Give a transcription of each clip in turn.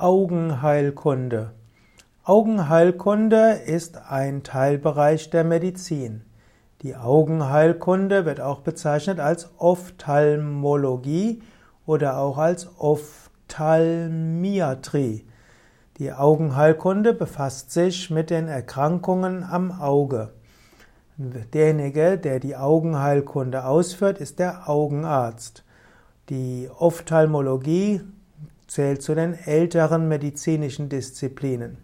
Augenheilkunde. Augenheilkunde ist ein Teilbereich der Medizin. Die Augenheilkunde wird auch bezeichnet als Ophthalmologie oder auch als Ophthalmiatrie. Die Augenheilkunde befasst sich mit den Erkrankungen am Auge. Derjenige, der die Augenheilkunde ausführt, ist der Augenarzt. Die Ophthalmologie zählt zu den älteren medizinischen Disziplinen.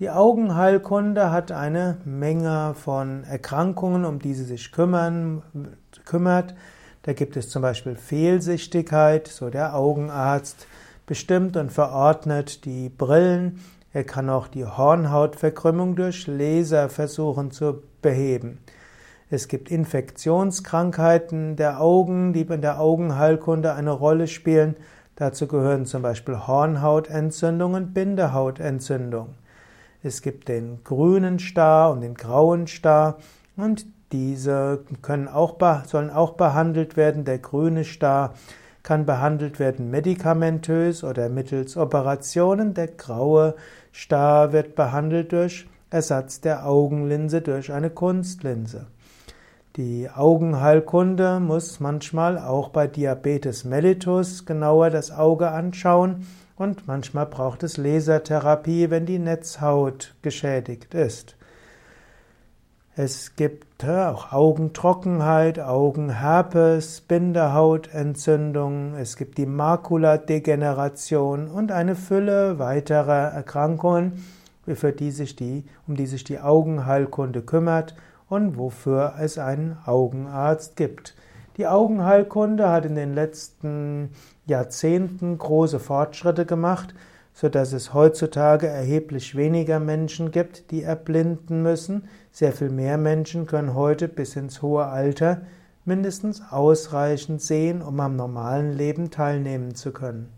Die Augenheilkunde hat eine Menge von Erkrankungen, um die sie sich kümmern, kümmert. Da gibt es zum Beispiel Fehlsichtigkeit, so der Augenarzt bestimmt und verordnet die Brillen. Er kann auch die Hornhautverkrümmung durch Laser versuchen zu beheben. Es gibt Infektionskrankheiten der Augen, die in der Augenheilkunde eine Rolle spielen. Dazu gehören zum Beispiel Hornhautentzündung und Bindehautentzündung. Es gibt den grünen Star und den grauen Star und diese können auch, sollen auch behandelt werden. Der grüne Star kann behandelt werden medikamentös oder mittels Operationen. Der graue Star wird behandelt durch Ersatz der Augenlinse durch eine Kunstlinse. Die Augenheilkunde muss manchmal auch bei Diabetes mellitus genauer das Auge anschauen und manchmal braucht es Lasertherapie, wenn die Netzhaut geschädigt ist. Es gibt auch Augentrockenheit, Augenherpes, Bindehautentzündung, es gibt die Makuladegeneration und eine Fülle weiterer Erkrankungen, für die sich die, um die sich die Augenheilkunde kümmert und wofür es einen Augenarzt gibt. Die Augenheilkunde hat in den letzten Jahrzehnten große Fortschritte gemacht, so dass es heutzutage erheblich weniger Menschen gibt, die erblinden müssen. Sehr viel mehr Menschen können heute bis ins hohe Alter mindestens ausreichend sehen, um am normalen Leben teilnehmen zu können.